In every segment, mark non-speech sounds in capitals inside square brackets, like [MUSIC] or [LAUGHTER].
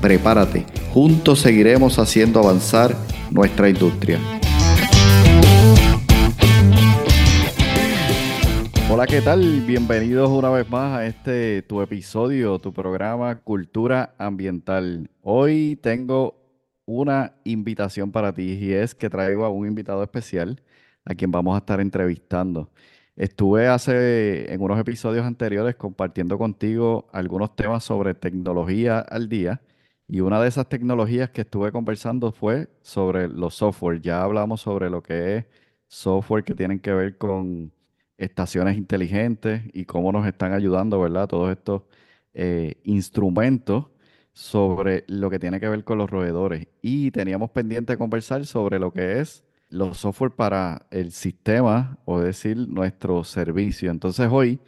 Prepárate, juntos seguiremos haciendo avanzar nuestra industria. Hola, ¿qué tal? Bienvenidos una vez más a este tu episodio, tu programa Cultura Ambiental. Hoy tengo una invitación para ti y es que traigo a un invitado especial a quien vamos a estar entrevistando. Estuve hace en unos episodios anteriores compartiendo contigo algunos temas sobre tecnología al día y una de esas tecnologías que estuve conversando fue sobre los software. Ya hablamos sobre lo que es software que tienen que ver con estaciones inteligentes y cómo nos están ayudando, ¿verdad? Todos estos eh, instrumentos sobre lo que tiene que ver con los roedores. Y teníamos pendiente de conversar sobre lo que es los software para el sistema, o decir, nuestro servicio. Entonces hoy,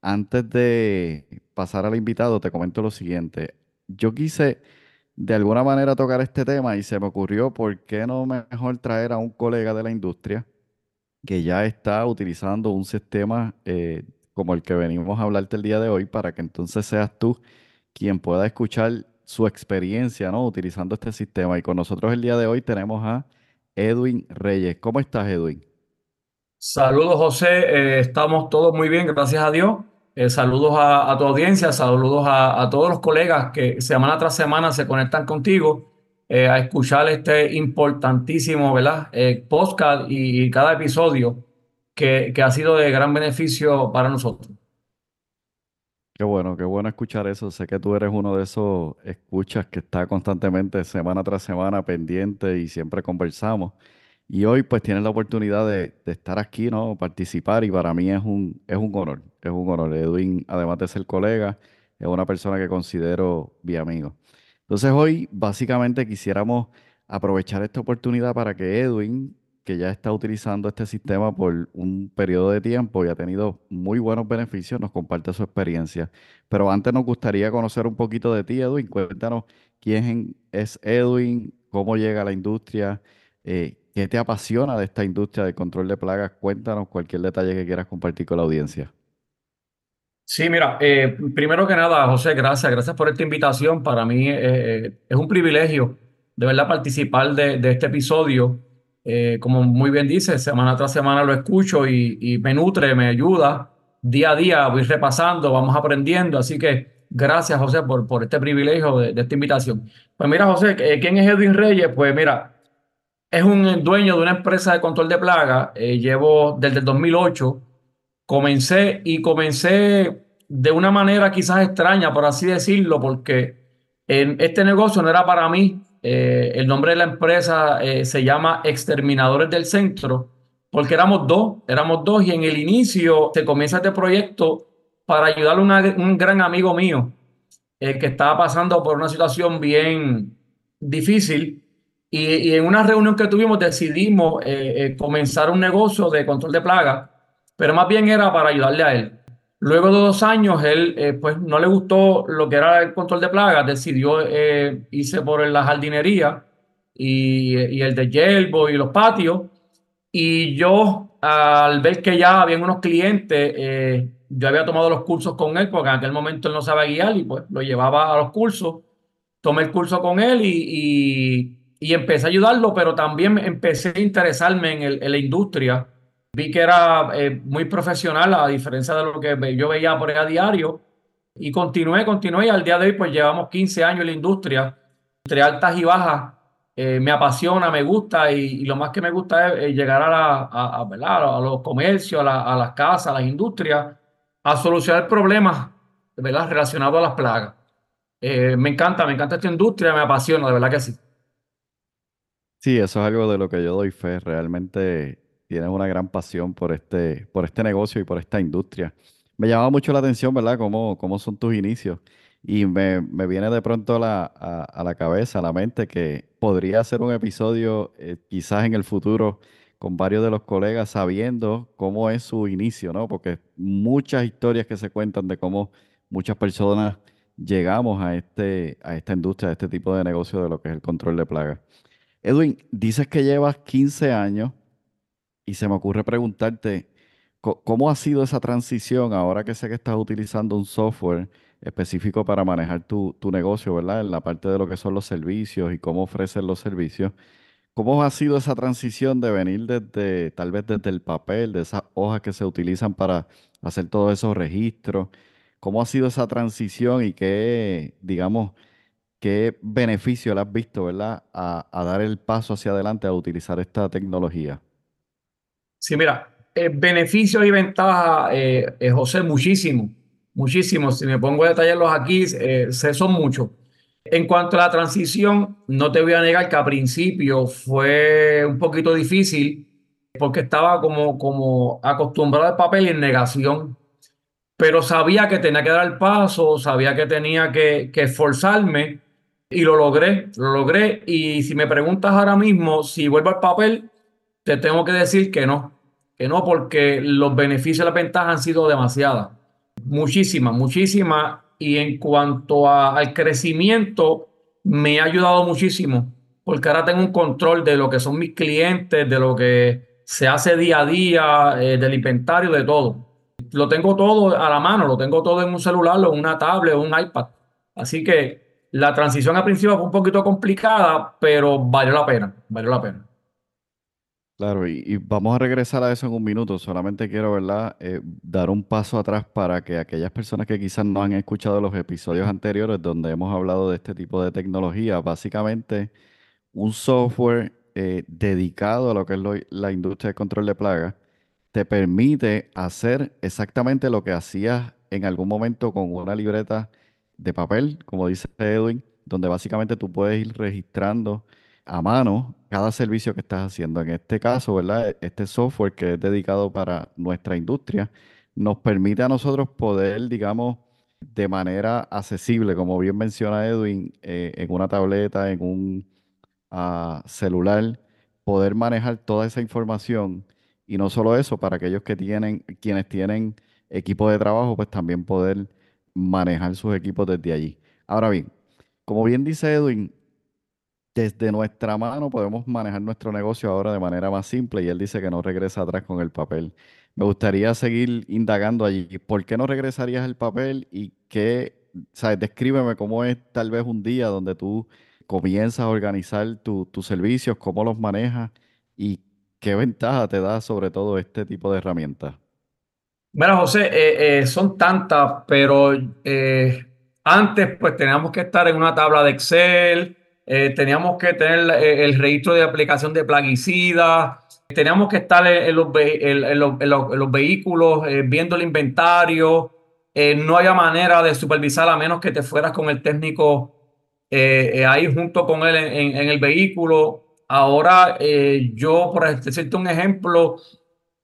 antes de pasar al invitado, te comento lo siguiente. Yo quise de alguna manera tocar este tema y se me ocurrió, ¿por qué no mejor traer a un colega de la industria que ya está utilizando un sistema eh, como el que venimos a hablarte el día de hoy para que entonces seas tú quien pueda escuchar su experiencia, ¿no? Utilizando este sistema. Y con nosotros el día de hoy tenemos a Edwin Reyes. ¿Cómo estás, Edwin? Saludos, José. Eh, estamos todos muy bien, gracias a Dios. Eh, saludos a, tu audiencia, saludos a, todos los colegas que semana tras semana se conectan contigo eh, a escuchar este importantísimo ¿verdad? Eh, podcast y, cada episodio que, que ha sido de gran beneficio para nosotros. Qué bueno, qué bueno escuchar eso. Sé que tú eres uno de esos escuchas que está constantemente semana tras semana pendiente y siempre conversamos. Y hoy pues tienes la oportunidad de, estar aquí, ¿no? Participar y para mí es un, es un honor, es un honor. Edwin, además de ser colega, es una persona que considero mi amigo. Entonces hoy básicamente quisiéramos aprovechar esta oportunidad para que Edwin, que ya está utilizando este sistema por un periodo de tiempo y ha tenido muy buenos beneficios, nos comparte su experiencia. Pero antes nos gustaría conocer un poquito de ti, Edwin. Cuéntanos quién es Edwin, cómo llega a la industria, eh, ¿Qué te apasiona de esta industria de control de plagas? Cuéntanos cualquier detalle que quieras compartir con la audiencia. Sí, mira, eh, primero que nada, José, gracias, gracias por esta invitación. Para mí eh, eh, es un privilegio de verdad participar de, este episodio. como muy bien dice, semana tras semana lo escucho y, me nutre, me ayuda. Día a día voy repasando, vamos aprendiendo. Así que gracias, José, por, por este privilegio de, de esta invitación. Pues mira, José, ¿quién es Edwin Reyes? Pues mira, es un dueño de una empresa de control de plagas. Eh, llevo desde el 2008. Comencé y comencé de una manera quizás extraña, por así decirlo, porque en este negocio no era para mí. Eh, el nombre de la empresa eh, se llama Exterminadores del Centro, porque éramos dos, éramos dos y en el inicio se comienza este proyecto para ayudar a un gran amigo mío que estaba pasando por una situación bien difícil y, en una reunión que tuvimos decidimos eh, eh, comenzar un negocio de control de plagas, pero más bien era para ayudarle a él. Luego de dos años, él eh, pues no le gustó lo que era el control de plagas, decidió irse por la jardinería y, y el de yelbo y los patios. Y yo, al ver que ya habían unos clientes, yo había tomado los cursos con él, porque en aquel momento él no sabía guiar y pues lo llevaba a los cursos. Tomé el curso con él y y empecé a ayudarlo, pero también empecé a interesarme en, la industria. Vi que era eh, muy profesional, a diferencia de lo que yo veía por ahí a diario. Y continué, continué, y al día de hoy pues llevamos 15 años en la industria, entre altas y bajas. Eh, me apasiona, me gusta, y, lo más que me gusta es, llegar a, la, a, a, los comercios, a, las casas, a las industrias, a solucionar problemas ¿verdad? relacionados a las plagas. Eh, me encanta, me encanta esta industria, me apasiona, de verdad que sí. Sí, eso es algo de lo que yo doy fe. Realmente tienes una gran pasión por este, por este negocio y por esta industria. Me llama mucho la atención, ¿verdad? Cómo, cómo son tus inicios. Y me, me viene de pronto a la, a, la cabeza, a la mente, que podría ser un episodio eh, quizás en el futuro con varios de los colegas sabiendo cómo es su inicio, ¿no? Porque muchas historias que se cuentan de cómo muchas personas llegamos a, este, a esta industria, a este tipo de negocio de lo que es el control de plagas. Edwin, dices que llevas 15 años y se me ocurre preguntarte, ¿cómo ha sido esa transición ahora que sé que estás utilizando un software específico para manejar tu, tu negocio, ¿verdad? En la parte de lo que son los servicios y cómo ofrecer los servicios. ¿Cómo ha sido esa transición de venir desde, tal vez desde el papel, de esas hojas que se utilizan para hacer todos esos registros? ¿Cómo ha sido esa transición y qué, digamos, qué beneficio le has visto, ¿verdad? A, a dar el paso hacia adelante a utilizar esta tecnología. Sí, mira, eh, beneficios y ventajas, eh, eh, José, muchísimo, muchísimo. Si me pongo a detallarlos aquí, eh, sé- son muchos. En cuanto a la transición, no te voy a negar que al principio fue un poquito difícil porque estaba como, como acostumbrado al papel y en negación, pero sabía que tenía que dar el paso, sabía que tenía que esforzarme y lo logré, lo logré. Y si me preguntas ahora mismo si vuelvo al papel, te tengo que decir que no, que no, porque los beneficios y las ventajas han sido demasiadas, muchísimas, muchísimas. Y en cuanto a- al crecimiento, me ha ayudado muchísimo, porque ahora tengo un control de lo que son mis clientes, de lo que se hace día a día, eh, del inventario, de todo. Lo tengo todo a la mano, lo tengo todo en un celular o una tablet o un iPad. Así que la transición al principio fue un poquito complicada, pero valió la pena, valió la pena. Claro, y, vamos a regresar a eso en un minuto. Solamente quiero, ¿verdad? eh, dar un paso atrás para que aquellas personas que quizás no han escuchado los episodios anteriores donde hemos hablado de este tipo de tecnología, básicamente un software eh, dedicado a lo que es la industria de control de plagas, te permite hacer exactamente lo que hacías en algún momento con una libreta de papel, como dice Edwin, donde básicamente tú puedes ir registrando a mano cada servicio que estás haciendo. En este caso, ¿verdad? Este software que es dedicado para nuestra industria nos permite a nosotros poder, digamos, de manera accesible, como bien menciona Edwin, eh, en una tableta, en un a celular, poder manejar toda esa información y no solo eso, para aquellos que tienen, quienes tienen equipo de trabajo, pues también poder manejar sus equipos desde allí. Ahora bien, como bien dice Edwin, desde nuestra mano podemos manejar nuestro negocio ahora de manera más simple y él dice que no regresa atrás con el papel. Me gustaría seguir indagando allí. ¿Por qué no regresarías el papel y qué, sabes, descríbeme cómo es tal vez un día donde tú comienzas a organizar tu- tus servicios, cómo los manejas y qué ventaja te da sobre todo este tipo de herramientas. Mira, José, eh, eh, son tantas, pero eh, antes pues teníamos que estar en una tabla de Excel, teníamos que tener el registro de aplicación de plaguicidas, teníamos que estar en, en los, en- los- vehículos eh, viendo el inventario, no había manera de supervisar a menos que te fueras con el técnico ahí junto con él en, el vehículo. Ahora yo, por decirte un ejemplo,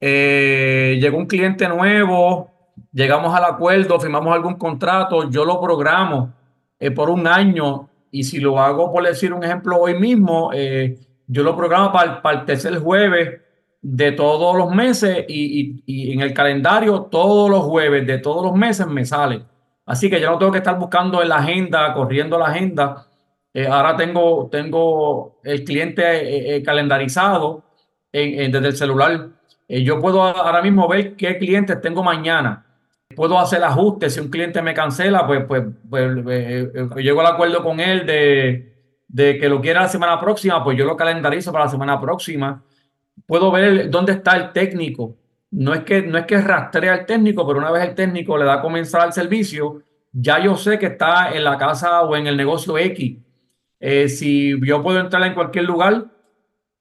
eh, llegó un cliente nuevo, llegamos al acuerdo, firmamos algún contrato, yo lo programo eh, por un año y si lo hago, por decir un ejemplo, hoy mismo, eh, yo lo programo para, para el tercer jueves de todos los meses y, y- y en el calendario todos los jueves de todos los meses me sale. Así que yo no tengo que estar buscando en la agenda, corriendo la agenda. Eh, ahora tengo, tengo el cliente eh, eh, calendarizado en- en- desde el celular. Eh, yo puedo ahora mismo ver qué clientes tengo mañana. Puedo hacer ajustes. Si un cliente me cancela, pues, pues, pues eh, eh, llego al acuerdo con él de, de que lo quiera la semana próxima, pues yo lo calendarizo para la semana próxima. Puedo ver dónde está el técnico. No es que, no es que rastrea al técnico, pero una vez el técnico le da a comenzar el servicio, ya yo sé que está en la casa o en el negocio X. Si yo puedo entrar en cualquier lugar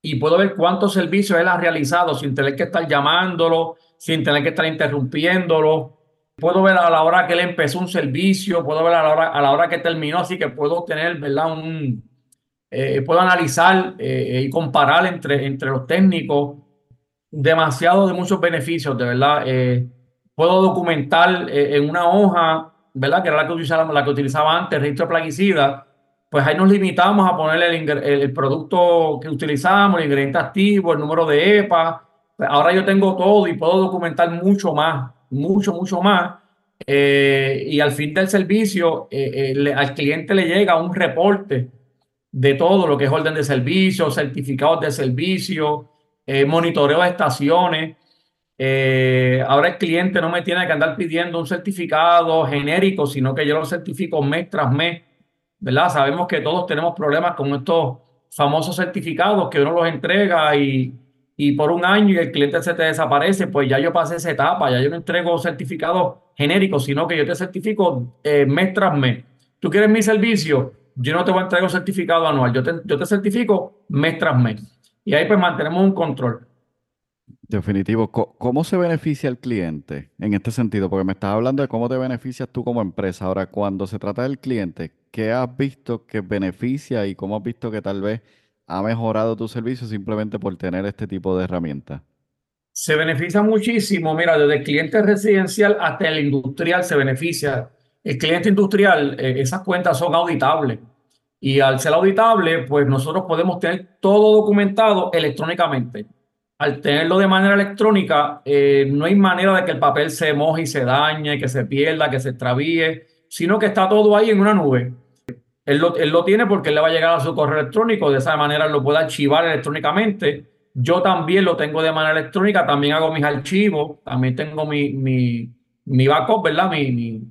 y puedo ver cuántos servicios él ha realizado sin tener que estar llamándolo, sin tener que estar interrumpiéndolo. Puedo ver a la hora que él empezó un servicio, puedo ver a la hora, a la hora que terminó, así que puedo tener, ¿verdad? Un, eh, puedo analizar eh, y comparar entre, entre los técnicos demasiado de muchos beneficios, de verdad. Eh, puedo documentar eh, en una hoja ¿verdad? Que era la que utilizaba, la que utilizaba antes, registro de plaguicida, pues ahí nos limitamos a ponerle el, el, producto que utilizamos, el ingrediente activo, el número de EPA. Pues ahora yo tengo todo y puedo documentar mucho más, mucho, mucho más. Eh, y al fin del servicio, eh, eh, al cliente le llega un reporte de todo lo que es orden de servicio, certificados de servicio, monitoreo de estaciones. ahora el cliente no me tiene que andar pidiendo un certificado genérico, sino que yo lo certifico mes tras mes ¿verdad? Sabemos que todos tenemos problemas con estos famosos certificados que uno los entrega y, y por un año y el cliente se te desaparece, pues ya yo pasé esa etapa, ya yo no entrego certificados genéricos, sino que yo te certifico eh, mes tras mes. Tú quieres mi servicio, yo no te voy a entregar un certificado anual, yo te, yo te certifico mes tras mes. Y ahí pues mantenemos un control. Definitivo. ¿Cómo se beneficia el cliente en este sentido? Porque me estás hablando de cómo te beneficias tú como empresa. Ahora, cuando se trata del cliente, ¿qué has visto que beneficia y cómo has visto que tal vez ha mejorado tu servicio simplemente por tener este tipo de herramientas? Se beneficia muchísimo. Mira, desde el cliente residencial hasta el industrial se beneficia. El cliente industrial, eh, esas cuentas son auditables. Y al ser auditable, pues nosotros podemos tener todo documentado electrónicamente al tenerlo de manera electrónica, eh, no hay manera de que el papel se moje y se dañe, que se pierda, que se extravíe, sino que está todo ahí en una nube. Él lo, él lo tiene porque le va a llegar a su correo electrónico, de esa manera lo puede archivar electrónicamente. Yo también lo tengo de manera electrónica, también hago mis archivos, también tengo mi, mi, mi backup, ¿verdad? Mi, mi,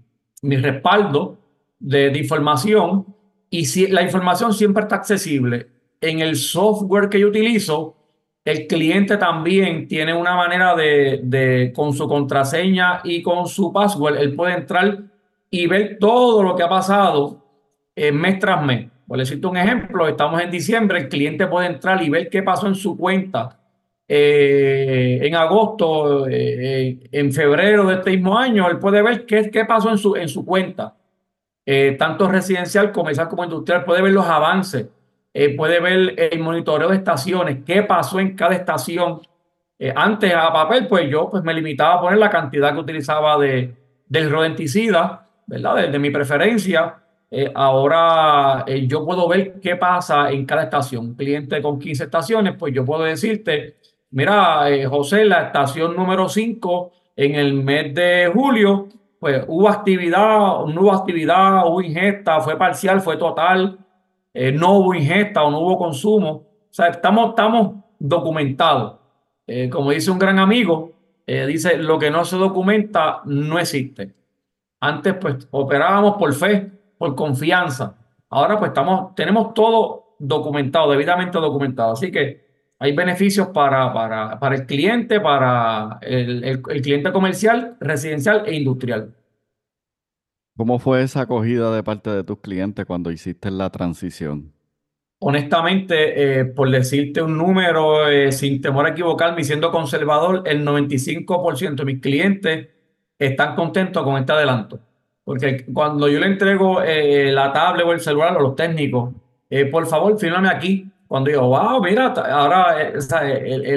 mi respaldo de, de información. Y si, la información siempre está accesible. En el software que yo utilizo, el cliente también tiene una manera de, con su contraseña y con su password, él puede entrar y ver todo lo que ha pasado eh, mes tras mes. Por decirte un ejemplo, estamos en diciembre, el cliente puede entrar y ver qué pasó en su cuenta eh, en agosto, eh, en febrero de este mismo año, él puede ver qué, qué pasó en su, en su cuenta. tanto residencial, comercial como industrial, puede ver los avances eh, puede ver el monitoreo de estaciones, qué pasó en cada estación. Eh, antes a papel, pues yo pues, me limitaba a poner la cantidad que utilizaba de, del rodenticida, ¿verdad? De, mi preferencia. Eh, ahora yo puedo ver qué pasa en cada estación. Un cliente con 15 estaciones, pues yo puedo decirte, mira, José, la estación número 5 en el mes de julio, pues hubo actividad, no hubo actividad, hubo ingesta, fue parcial, fue total eh, no hubo ingesta o no hubo consumo. O sea, estamos, estamos documentados. Eh, como dice un gran amigo, eh, dice, lo que no se documenta no existe. Antes pues operábamos por fe, por confianza. Ahora pues estamos, tenemos todo documentado, debidamente documentado. Así que hay beneficios para, para, para el cliente, para el, el cliente comercial, residencial e industrial. ¿Cómo fue esa acogida de parte de tus clientes cuando hiciste la transición? Honestamente, eh, por decirte un número, eh, sin temor a equivocarme y siendo conservador, el 95% de mis clientes están contentos con este adelanto. Porque cuando yo le entrego eh, la tablet o el celular a los técnicos, por favor, fírmame aquí. Cuando digo, wow, mira, ahora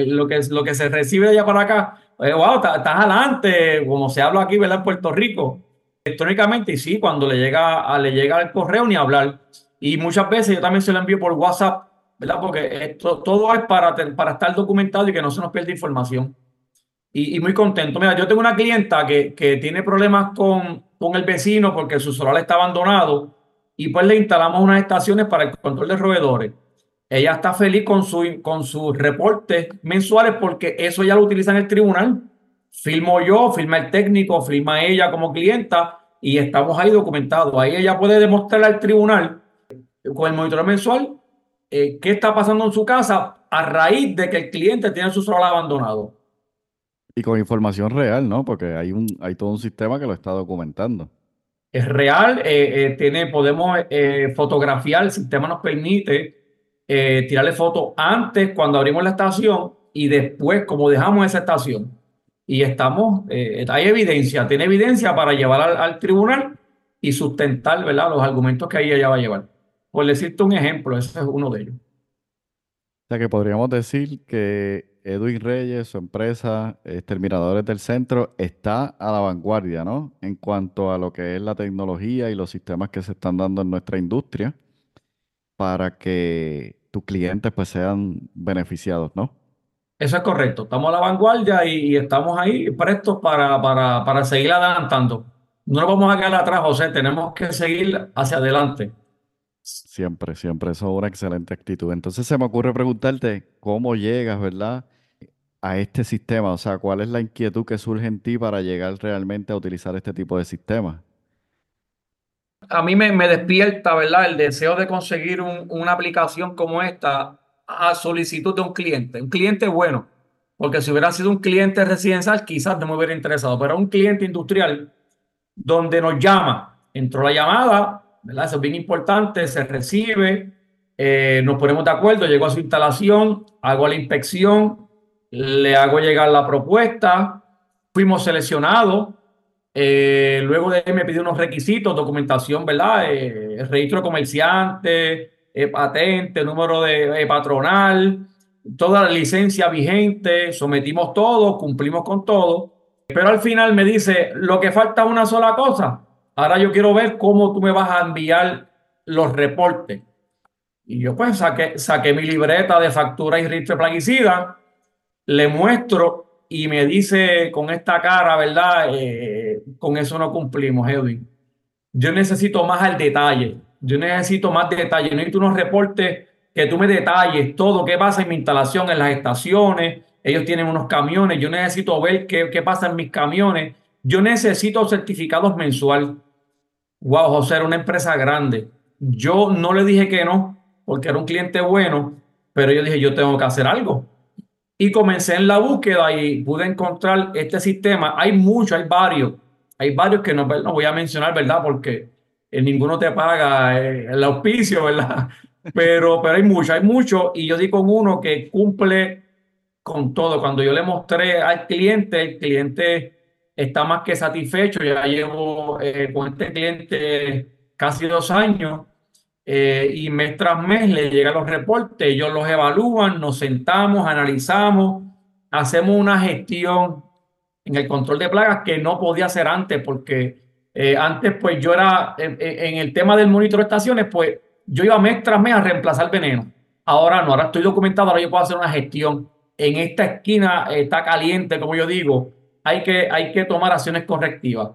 lo, que, lo que se recibe de allá para acá, wow, estás adelante, como se habla aquí, ¿verdad? En Puerto Rico electrónicamente y sí, cuando le llega, le llega el correo ni hablar. Y muchas veces yo también se lo envío por WhatsApp, ¿verdad? Porque esto, todo es para, para estar documentado y que no se nos pierda información. Y, muy contento. Mira, yo tengo una clienta que, que tiene problemas con, con el vecino porque su solar está abandonado y pues le instalamos unas estaciones para el control de roedores. Ella está feliz con, su, con sus reportes mensuales porque eso ya lo utiliza en el tribunal Filmo yo, firma el técnico, firma ella como clienta y estamos ahí documentados. Ahí ella puede demostrar al tribunal con el monitoreo mensual eh, qué está pasando en su casa a raíz de que el cliente tiene su solar abandonado. Y con información real, ¿no? Porque hay, un, hay todo un sistema que lo está documentando. Es real, eh, eh, tiene, podemos fotografiar, el sistema nos permite tirarle fotos antes cuando abrimos la estación y después como dejamos esa estación y estamos, eh, hay evidencia, tiene evidencia para llevar al, tribunal y sustentar ¿verdad? los argumentos que ahí ella va a llevar. Por decirte un ejemplo, ese es uno de ellos. O sea que podríamos decir que Edwin Reyes, su empresa, Terminadores del Centro, está a la vanguardia, ¿no? En cuanto a lo que es la tecnología y los sistemas que se están dando en nuestra industria para que tus clientes pues sean beneficiados, ¿no? Eso es correcto. Estamos a la vanguardia y, estamos ahí prestos para, para, para seguir adelantando. No nos vamos a quedar atrás, José. Tenemos que seguir hacia adelante. Siempre, siempre. Eso es una excelente actitud. Entonces se me ocurre preguntarte cómo llegas, ¿verdad? A este sistema. O sea, ¿cuál es la inquietud que surge en ti para llegar realmente a utilizar este tipo de sistema? A mí me despierta, ¿verdad? El deseo de conseguir una aplicación como esta a solicitud de un cliente. Un cliente bueno. Porque si hubiera sido un cliente residencial, quizás no me hubiera interesado. Pero un cliente industrial donde nos llama. Entró la llamada, ¿verdad? Eso es bien importante, se recibe, eh, nos ponemos de acuerdo, llego a su instalación, hago la inspección, le hago llegar la propuesta, fuimos seleccionados, eh, luego de él me pidió unos requisitos, documentación, ¿verdad? Eh, registro de comerciante, patente, número de patronal, toda la licencia vigente, sometimos todo, cumplimos con todo. Pero al final me dice, lo que falta es una sola cosa. Ahora yo quiero ver cómo tú me vas a enviar los reportes. Y yo pues saqué, saqué mi libreta de factura y registro plaguicida, le muestro y me dice con esta cara, ¿verdad? Eh, con eso no cumplimos, Edwin. Yo necesito más al detalle. Yo necesito más detalle. Necesito unos reportes que tú me detalles todo, qué pasa en mi instalación, en las estaciones, ellos tienen unos camiones, yo necesito ver qué, qué pasa en mis camiones, yo necesito certificados mensual. Wow, José era una empresa grande. Yo no le dije que no, porque era un cliente bueno, pero yo dije, yo tengo que hacer algo. Y comencé en la búsqueda y pude encontrar este sistema. Hay muchos, hay varios. Hay varios que no, no voy a mencionar, ¿verdad? Porque eh, ninguno te paga eh, el auspicio, ¿verdad? [LAUGHS] Pero, pero hay muchos, hay muchos. Y yo di con uno que cumple con todo. Cuando yo le mostré al cliente, el cliente está más que satisfecho. Ya llevo eh, con este cliente casi dos años eh, y mes tras mes le llegan los reportes, ellos los evalúan, nos sentamos, analizamos, hacemos una gestión en el control de plagas que no podía hacer antes porque eh, antes pues yo era en, el tema del monitor de estaciones pues yo iba mes tras mes a reemplazar veneno. Ahora no, ahora estoy documentado, ahora yo puedo hacer una gestión en esta esquina está caliente, como yo digo, hay que, hay que tomar acciones correctivas.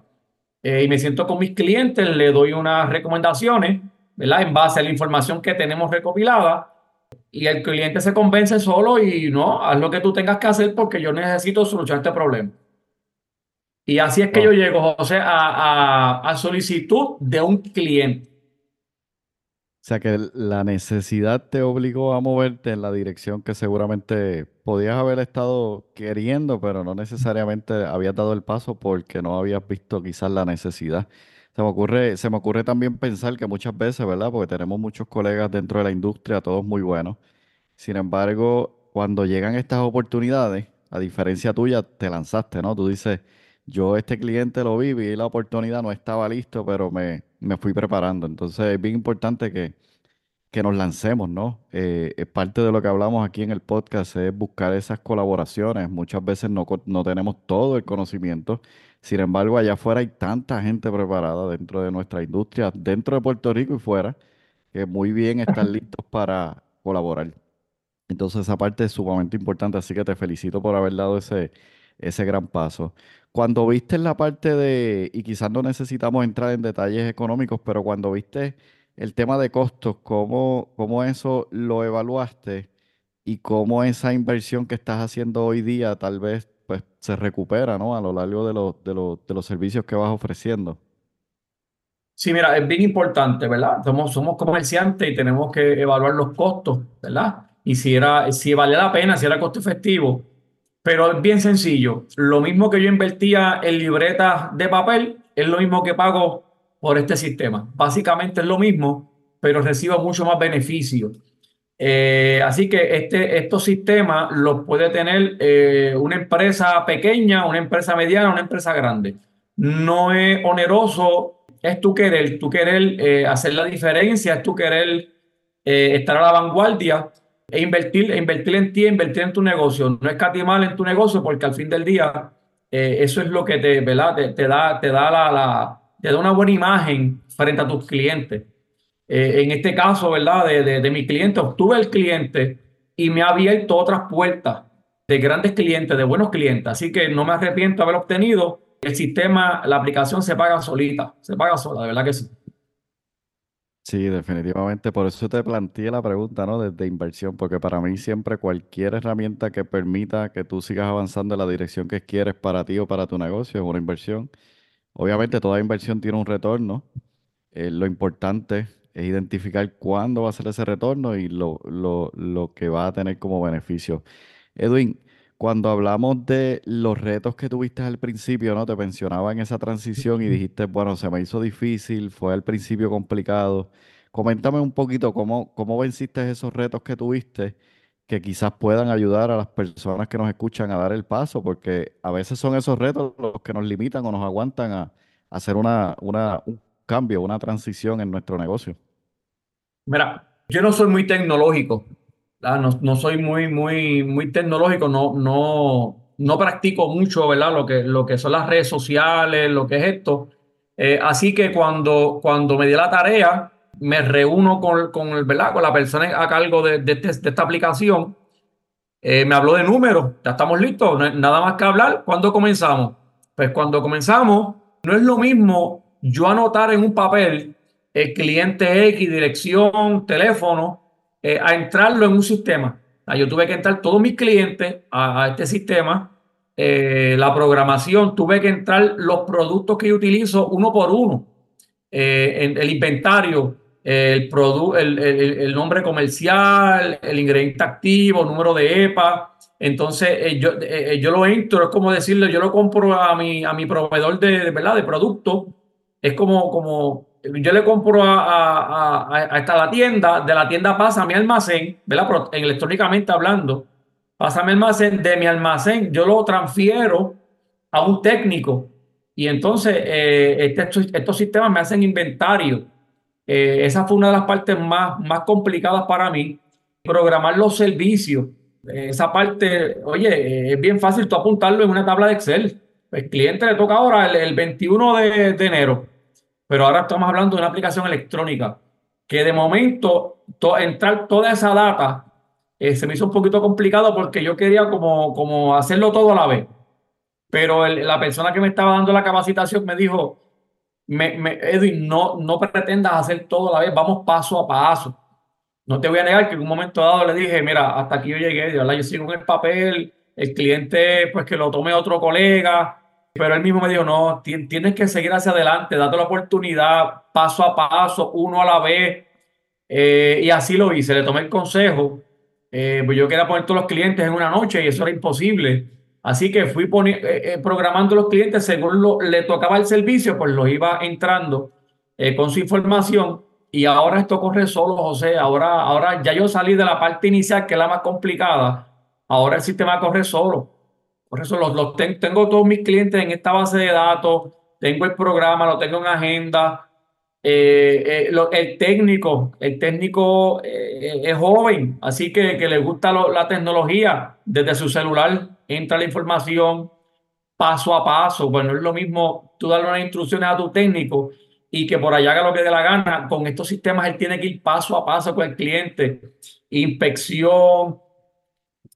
Eh, y me siento con mis clientes, le doy unas recomendaciones, ¿verdad? En base a la información que tenemos recopilada. Y el cliente se convence solo y no, haz lo que tú tengas que hacer porque yo necesito solucionar este problema. Y así es que yo llego, José, a, a solicitud de un cliente. O sea que la necesidad te obligó a moverte en la dirección que seguramente podías haber estado queriendo, pero no necesariamente habías dado el paso porque no habías visto quizás la necesidad. Se me ocurre, se me ocurre también pensar que muchas veces, ¿verdad? Porque tenemos muchos colegas dentro de la industria, todos muy buenos. Sin embargo, cuando llegan estas oportunidades, a diferencia tuya, te lanzaste, ¿no? Tú dices, yo este cliente lo vi, vi la oportunidad, no estaba listo, pero me, me fui preparando. Entonces es bien importante que, que nos lancemos, ¿no? Eh, es parte de lo que hablamos aquí en el podcast, es buscar esas colaboraciones. Muchas veces no, no tenemos todo el conocimiento. Sin embargo, allá afuera hay tanta gente preparada dentro de nuestra industria, dentro de Puerto Rico y fuera, que muy bien están [LAUGHS] listos para colaborar. Entonces esa parte es sumamente importante, así que te felicito por haber dado ese, ese gran paso. Cuando viste la parte de, y quizás no necesitamos entrar en detalles económicos, pero cuando viste el tema de costos, ¿cómo, cómo eso lo evaluaste y cómo esa inversión que estás haciendo hoy día tal vez pues, se recupera ¿no? a lo largo de, de, de los servicios que vas ofreciendo? Sí, mira, es bien importante, ¿verdad? Somos, somos comerciantes y tenemos que evaluar los costos, ¿verdad? Y si, era, si vale la pena, si era costo efectivo pero es bien sencillo. Lo mismo que yo invertía en libretas de papel, es lo mismo que pago por este sistema. Básicamente es lo mismo, pero recibo mucho más beneficio. Eh, así que este, estos sistemas los puede tener eh, una empresa pequeña, una empresa mediana, una empresa grande. No es oneroso, es tu querer, tu querer eh, hacer la diferencia, es tu querer estar a la vanguardia e invertir, e invertir en ti, e invertir en tu negocio. No escatimar en tu negocio porque al fin del día eh, eso es lo que te, ¿verdad? Te, da, te da la, la, te da una buena imagen frente a tus clientes. Eh, en este caso, ¿verdad? De, de, de, mi cliente, obtuve el cliente y me ha abierto otras puertas de grandes clientes, de buenos clientes. Así que no me arrepiento de haber obtenido. El sistema, la aplicación se paga solita, se paga sola, de verdad que sí. Sí, definitivamente. Por eso te planteé la pregunta, ¿no? Desde inversión, porque para mí siempre cualquier herramienta que permita que tú sigas avanzando en la dirección que quieres para ti o para tu negocio es una inversión. Obviamente toda inversión tiene un retorno. Eh, lo importante es identificar cuándo va a ser ese retorno y lo, lo, lo que va a tener como beneficio. Edwin, cuando hablamos de los retos que tuviste al principio, ¿no? Te mencionaba en esa transición y dijiste, bueno, se me hizo difícil, fue al principio complicado. Coméntame un poquito cómo, cómo venciste esos retos que tuviste que quizás puedan ayudar a las personas que nos escuchan a dar el paso, porque a veces son esos retos los que nos limitan o nos aguantan a, a hacer una, una, un cambio, una transición en nuestro negocio. Mira, yo no soy muy tecnológico, Ah, no, soy muy, muy, muy tecnológico, no, no, no practico mucho, ¿verdad? Lo que, lo que son las redes sociales, lo que es esto. Eh, así que cuando, cuando me di la tarea, me reúno con, con, ¿verdad? con la persona a cargo de, de, este, esta aplicación. Eh, me habló de números, ya estamos listos, nada más que hablar. ¿Cuándo comenzamos? Pues cuando comenzamos, no es lo mismo yo anotar en un papel el cliente X, dirección, teléfono, eh, a entrarlo en un sistema. yo tuve que entrar todos mis clientes a, este sistema, eh, la programación, tuve que entrar los productos que yo utilizo uno por uno, eh, el inventario, el, nombre comercial, el ingrediente activo, número de EPA. Entonces, yo, yo lo entro, es como decirle, yo lo compro a mi, a mi proveedor de, de ¿verdad? de productos. Es como, como yo le compro a, a, esta la tienda, de la tienda pasa a mi almacén, ¿verdad? Pero electrónicamente hablando, pasa a mi almacén, de mi almacén yo lo transfiero a un técnico y entonces eh, este, estos, sistemas me hacen inventario. Eh, esa fue una de las partes más, más complicadas para mí, programar los servicios. Esa parte, oye, es bien fácil tú apuntarlo en una tabla de Excel. El cliente le toca ahora el, 21 de, de enero pero ahora estamos hablando de una aplicación electrónica que de momento entrar toda esa data eh, se me hizo un poquito complicado porque yo quería como, como hacerlo todo a la vez. Pero la persona que me estaba dando la capacitación me dijo, me, Edwin, no, no pretendas hacer todo a la vez, vamos paso a paso. No te voy a negar que en un momento dado le dije, mira, hasta aquí yo llegué, yo sigo en el papel, el cliente pues que lo tome otro colega, pero él mismo me dijo, no, tienes que seguir hacia adelante, date la oportunidad, paso a paso, uno a la vez. Eh, y así lo hice, le tomé el consejo. Eh, pues yo quería poner todos los clientes en una noche y eso era imposible. Así que fui eh, programando los clientes según lo, le tocaba el servicio, pues los iba entrando con su información. Y ahora esto corre solo, José. Ahora, ahora ya yo salí de la parte inicial, que es la más complicada. Ahora el sistema corre solo. Por eso los, los tengo todos mis clientes en esta base de datos, tengo el programa, lo tengo en agenda. Eh, eh, el técnico, el técnico eh, es joven, así que, que le gusta la tecnología. Desde su celular entra la información paso a paso. Bueno, es lo mismo tú darle unas instrucciones a tu técnico y que por allá haga lo que dé la gana. Con estos sistemas él tiene que ir paso a paso con el cliente. Inspección,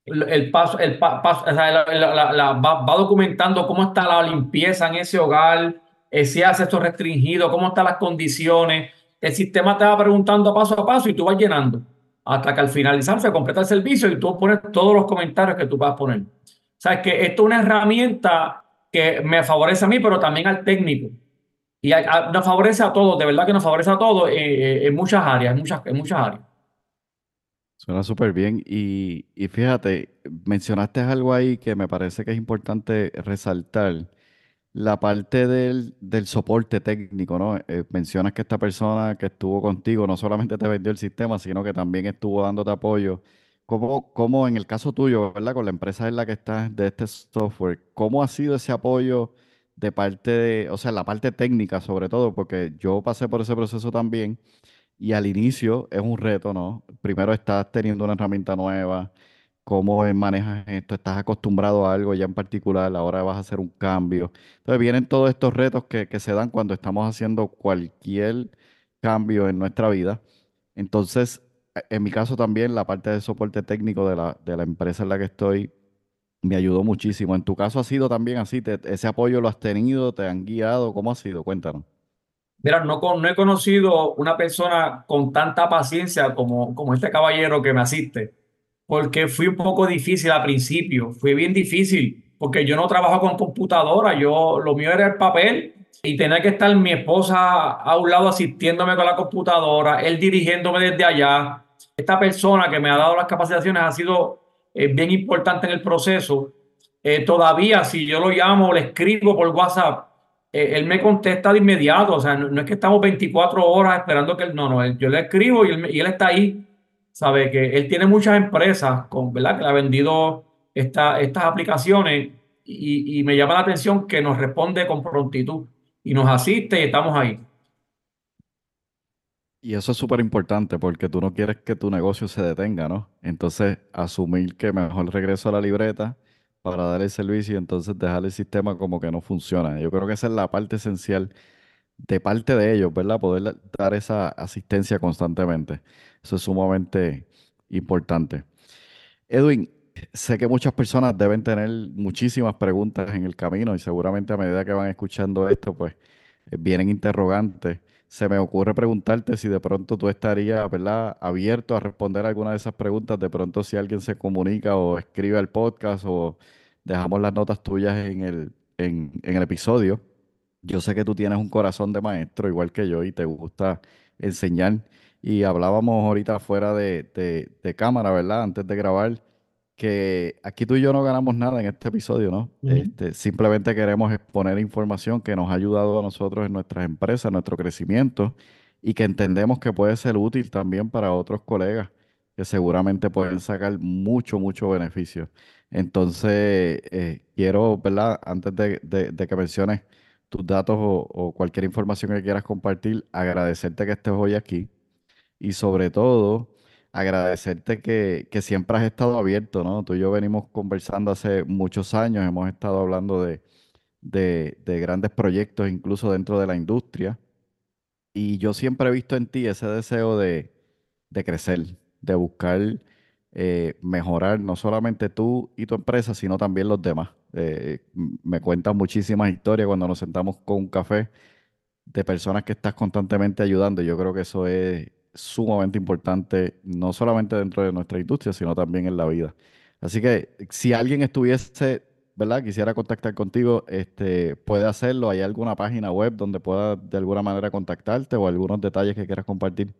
el paso, el paso, va, documentando cómo está la limpieza en ese hogar, eh, si hace esto restringido, cómo están las condiciones. El sistema te va preguntando paso a paso y tú vas llenando hasta que al finalizar se completa el servicio y tú pones todos los comentarios que tú vas a poner. O sea, que esto es una herramienta que me favorece a mí, pero también al técnico. Y nos favorece a todos, de verdad que nos favorece a todos eh, eh, en muchas áreas, en muchas, en muchas áreas. Suena súper bien. Y, y fíjate, mencionaste algo ahí que me parece que es importante resaltar. La parte del, del soporte técnico, ¿no? Eh, mencionas que esta persona que estuvo contigo no solamente te vendió el sistema, sino que también estuvo dándote apoyo. ¿Cómo, cómo en el caso tuyo, ¿verdad? Con la empresa en la que estás de este software, ¿cómo ha sido ese apoyo de parte de, o sea, la parte técnica sobre todo? Porque yo pasé por ese proceso también Y al inicio es un reto, ¿no? Primero estás teniendo una herramienta nueva, cómo manejas esto, estás acostumbrado a algo ya en particular, ahora vas a hacer un cambio. Entonces vienen todos estos retos que, que se dan cuando estamos haciendo cualquier cambio en nuestra vida. Entonces, e- en mi caso también, la parte de soporte técnico de la, de la empresa en la que estoy me ayudó muchísimo. En tu caso ha sido también así, Te- ese apoyo lo has tenido, te han guiado, ¿cómo ha sido? Cuéntanos. Mira, no, no he conocido una persona con tanta paciencia como, como este caballero que me asiste, porque fui un poco difícil al principio, fue bien difícil, porque yo no trabajo con computadora, yo lo mío era el papel y tenía que estar mi esposa a un lado asistiéndome con la computadora, él dirigiéndome desde allá. Esta persona que me ha dado las capacitaciones ha sido eh, bien importante en el proceso. Eh, todavía, si yo lo llamo le escribo por WhatsApp, eh, él me contesta de inmediato, o sea, no, es que estamos 24 horas esperando que él, no, no, él- yo le escribo y él, está ahí, sabe que él tiene muchas empresas, ¿verdad? Que le ha vendido esta, estas aplicaciones y, y me llama la atención que nos responde con prontitud y nos asiste y estamos ahí. Y eso es súper importante porque tú no quieres que tu negocio se detenga, ¿no? Entonces, asumir que mejor regreso a la libreta para dar el servicio y entonces dejar el sistema como que no funciona. Yo creo que esa es la parte esencial de parte de ellos, ¿verdad? Poder da- dar esa asistencia constantemente. Eso es sumamente importante. Edwin, sé que muchas personas deben tener muchísimas preguntas en el camino y seguramente a medida que van escuchando esto, pues eh, vienen interrogantes. Se me ocurre preguntarte si de pronto tú estarías, ¿verdad?, abierto a responder alguna de esas preguntas. De pronto si alguien se comunica o escribe al podcast o dejamos las notas tuyas en el, en, en el episodio. Yo sé que tú tienes un corazón de maestro, igual que yo, y te gusta enseñar. Y hablábamos ahorita fuera de, de de cámara, ¿verdad? Antes de grabar que aquí tú y yo no ganamos nada en este episodio, ¿no? Este, simplemente queremos exponer información que nos ha ayudado a nosotros en nuestras empresas, en nuestro crecimiento y que entendemos que puede ser útil también para otros colegas que seguramente pueden sacar mucho, mucho beneficio. Entonces, eh, quiero, ¿verdad? Antes de, de- de que menciones tus datos o, o cualquier información que quieras compartir, agradecerte que estés hoy aquí y sobre todo, agradecerte que, que siempre has estado abierto, ¿no? Tú y yo venimos conversando hace muchos años, hemos estado hablando de, de, de grandes proyectos, incluso dentro de la industria, y yo siempre he visto en ti ese deseo de, de crecer, de buscar eh, mejorar no solamente tú y tu empresa, sino también los demás. Eh, me cuentas muchísimas historias cuando nos sentamos con un café de personas que estás constantemente ayudando. Yo creo que eso es sumamente importante, no solamente dentro de nuestra industria, sino también en la vida. Así que si alguien estuviese, ¿verdad? Quisiera contactar contigo, este, puede hacerlo. ¿Hay alguna página web donde pueda de alguna manera contactarte o algunos detalles que quieras compartir?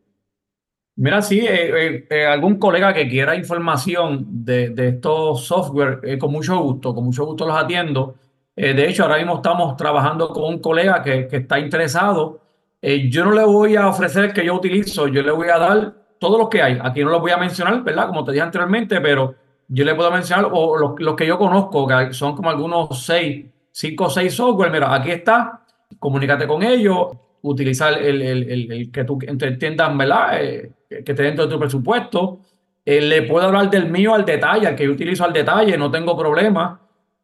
Mira, sí, eh, eh, eh, algún colega que quiera información de, de estos software, con mucho gusto, con mucho gusto los atiendo. De hecho, ahora mismo estamos trabajando con un colega que, que está interesado. Eh, yo no le voy a ofrecer el que yo utilizo, yo le voy a dar todo lo que hay. Aquí no los voy a mencionar, ¿verdad? Como te dije anteriormente, pero yo le puedo mencionar o los, los que yo conozco, que son como algunos seis, cinco o seis software. Mira, aquí está, comunícate con ellos utilizar el, el, el, el que tú entiendas, ¿verdad? Eh, que esté dentro de tu presupuesto. Eh, le puedo hablar del mío al detalle, al que yo utilizo al detalle, no tengo problema.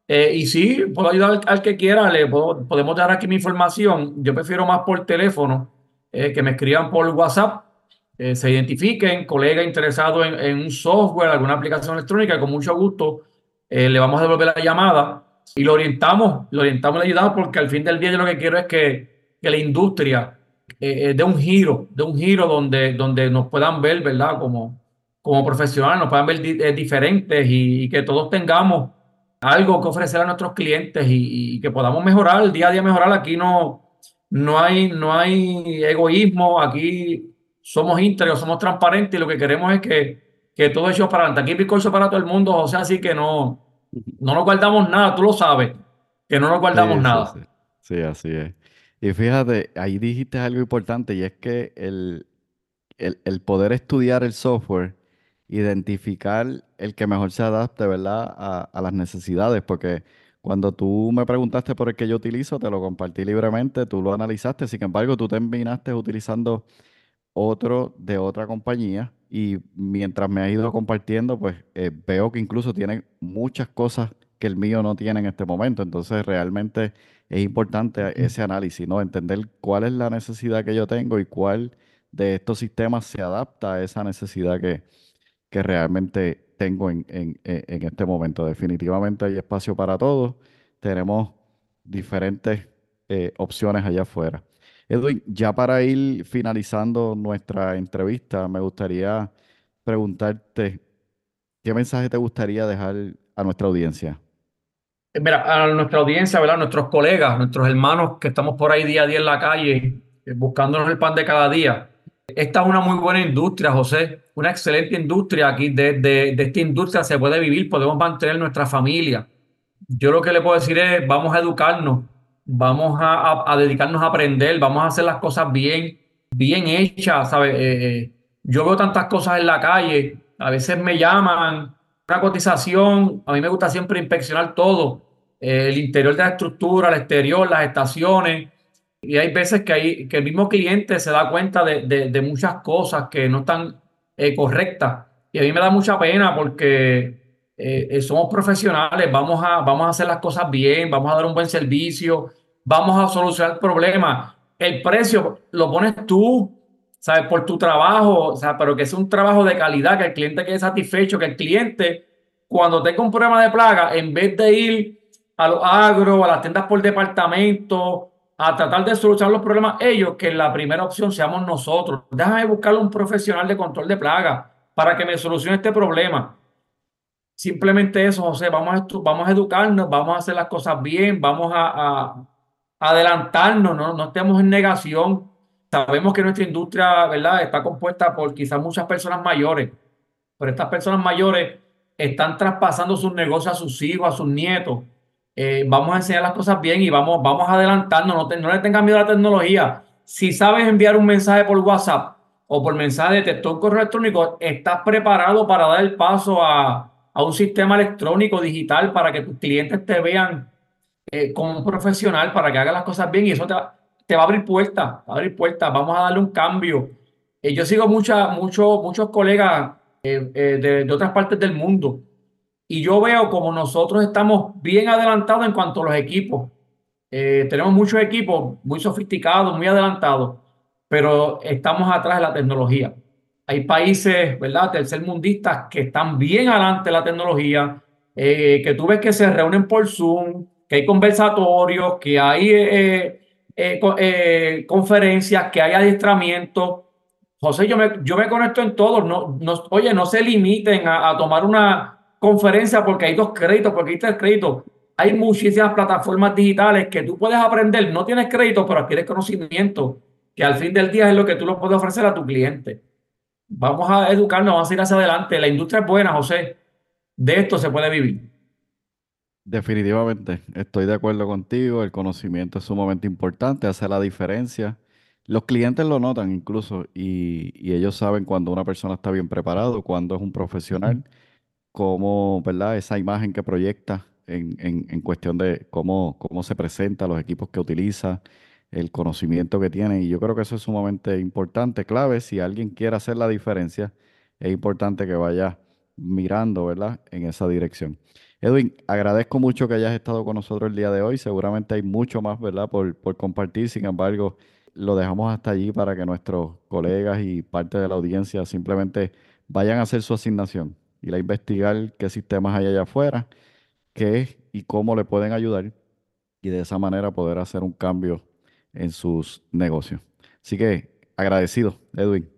Eh, y sí, puedo ayudar al, al que quiera, le puedo- podemos dar aquí mi información. Yo prefiero más por teléfono, eh, que me escriban por WhatsApp, eh, se identifiquen, colega interesado en, en un software, alguna aplicación electrónica, con mucho gusto eh, le vamos a devolver la llamada y lo orientamos, lo orientamos y le ayudamos porque al fin del día yo lo que quiero es que, que la industria eh, eh, dé un giro, de un giro donde, donde nos puedan ver, ¿verdad? Como, como profesionales, nos puedan ver di- diferentes y, y que todos tengamos algo que ofrecer a nuestros clientes y, y que podamos mejorar, día a día mejorar. Aquí no, no hay, no hay egoísmo, aquí somos íntegros, somos transparentes y lo que queremos es que, que todo eso para adelante. Aquí bizcocho para todo el mundo, José, así que no, no nos guardamos nada, tú lo sabes, que no nos guardamos sí, nada. sí. Sí, así es. Y fíjate, ahí dijiste algo importante y es que el, el, el poder estudiar el software, identificar el que mejor se adapte, ¿verdad? A, a las necesidades, porque cuando tú me preguntaste por el que yo utilizo, te lo compartí libremente, tú lo analizaste, sin embargo, tú terminaste utilizando otro de otra compañía y mientras me ha ido compartiendo, pues eh, veo que incluso tiene muchas cosas que el mío no tiene en este momento. Entonces realmente es importante ese análisis, ¿no? Entender cuál es la necesidad que yo tengo y cuál de estos sistemas se adapta a esa necesidad que, que realmente tengo en, en, en este momento. Definitivamente hay espacio para todos. Tenemos diferentes eh, opciones allá afuera. Edwin, ya para ir finalizando nuestra entrevista, me gustaría preguntarte, ¿qué mensaje te gustaría dejar a nuestra audiencia? Mira, a nuestra audiencia, ¿verdad? Nuestros colegas, nuestros hermanos que estamos por ahí día a día en la calle, eh, buscándonos el pan de cada día. Esta es una muy buena industria, José, una excelente industria. Aquí de, de, de esta industria se puede vivir, podemos mantener nuestra familia. Yo lo que le puedo decir es, vamos a educarnos, vamos a, a, dedicarnos a aprender, vamos a hacer las cosas bien, bien hechas, ¿sabes? Eh, eh, yo veo tantas cosas en la calle, a veces me llaman, una cotización, a mí me gusta siempre inspeccionar todo, eh, el interior de la estructura, el exterior, las estaciones, y hay veces que, hay, que el mismo cliente se da cuenta de, de, muchas cosas que no están correctas, y a mí me da mucha pena porque eh, eh, somos profesionales, vamos a, vamos a hacer las cosas bien, vamos a dar un buen servicio, vamos a solucionar problemas. El precio lo pones tú, ¿sabes? Por tu trabajo, o pero que es un trabajo de calidad, que el cliente quede satisfecho, que el cliente, cuando tenga un problema de plaga, en vez de ir a los agro, a las tiendas por departamento, a tratar de solucionar los problemas ellos, que la primera opción seamos nosotros. Déjame buscarle un profesional de control de plaga para que me solucione este problema. Simplemente eso, José, vamos a, vamos educarnos, vamos a hacer las cosas bien, vamos a, a adelantarnos, ¿no? no estemos en negación. Sabemos que nuestra industria, ¿verdad?, está compuesta por quizás muchas personas mayores, pero estas personas mayores están traspasando sus negocios a sus hijos, a sus nietos. Eh, vamos a enseñar las cosas bien y vamos, vamos a adelantarnos, no, no le tengan miedo a la tecnología. Si sabes enviar un mensaje por WhatsApp o por mensaje de texto correo electrónico, estás preparado para dar el paso a, a un sistema electrónico digital para que tus clientes te vean eh, como un profesional, para que hagas las cosas bien y eso te va, a abrir puertas, abrir puertas, vamos a darle un cambio. Eh, yo sigo mucha, mucho, muchos colegas de, de, otras partes del mundo y yo veo como nosotros estamos bien adelantados en cuanto a los equipos. Eh, tenemos muchos equipos muy sofisticados, muy adelantados, pero estamos atrás de la tecnología. Hay países, ¿verdad?, tercermundistas que están bien adelante de la tecnología, eh, que tú ves que se reúnen por Zoom, que hay conversatorios, que hay eh, conferencias, que hay adiestramiento. José, yo me, yo me conecto en todos. No, no, oye, no se limiten a tomar una conferencia porque hay dos créditos, porque hay tres créditos. Hay muchísimas plataformas digitales que tú puedes aprender. No tienes crédito, pero adquieres conocimiento, que al fin del día es lo que tú lo puedes ofrecer a tu cliente. Vamos a educarnos, vamos a ir hacia adelante. La industria es buena, José. De esto se puede vivir. Definitivamente, estoy de acuerdo contigo. El conocimiento es sumamente importante, hace la diferencia. Los clientes lo notan incluso y, y ellos saben cuando una persona está bien preparado, cuando es un profesional, cómo, ¿verdad? Esa imagen que proyecta en, en, en cuestión de cómo, cómo se presenta, los equipos que utiliza, el conocimiento que tienen. Y yo creo que eso es sumamente importante, clave. Si alguien quiere hacer la diferencia, es importante que vaya mirando, ¿verdad? En esa dirección. Edwin, agradezco mucho que hayas estado con nosotros el día de hoy. Seguramente hay mucho más, ¿verdad? Por, por compartir. Sin embargo, lo dejamos hasta allí para que nuestros colegas y parte de la audiencia simplemente vayan a hacer su asignación y a investigar qué sistemas hay allá afuera, qué es y cómo le pueden ayudar y de esa manera poder hacer un cambio en sus negocios. Así que agradecido, Edwin.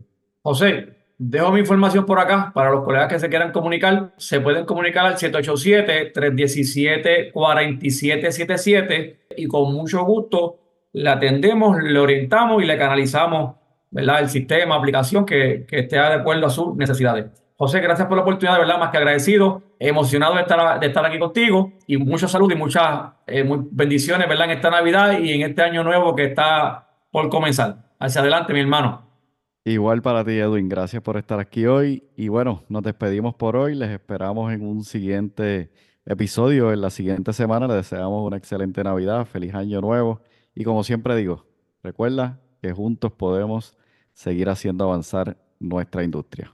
José, dejo mi información por acá para los colegas que se quieran comunicar. Se pueden comunicar al 787-317-4777 y con mucho gusto le atendemos, le orientamos y le canalizamos ¿verdad? el sistema, aplicación que, que esté de acuerdo a sus necesidades. José, gracias por la oportunidad, verdad, más que agradecido, emocionado de estar, de estar aquí contigo y mucha salud y muchas eh, bendiciones, ¿verdad? En esta Navidad y en este año nuevo que está por comenzar. Hacia adelante, mi hermano. Igual para ti, Edwin. Gracias por estar aquí hoy. Y bueno, nos despedimos por hoy. Les esperamos en un siguiente episodio. En la siguiente semana les deseamos una excelente Navidad, feliz año nuevo. Y como siempre digo, recuerda que juntos podemos seguir haciendo avanzar nuestra industria.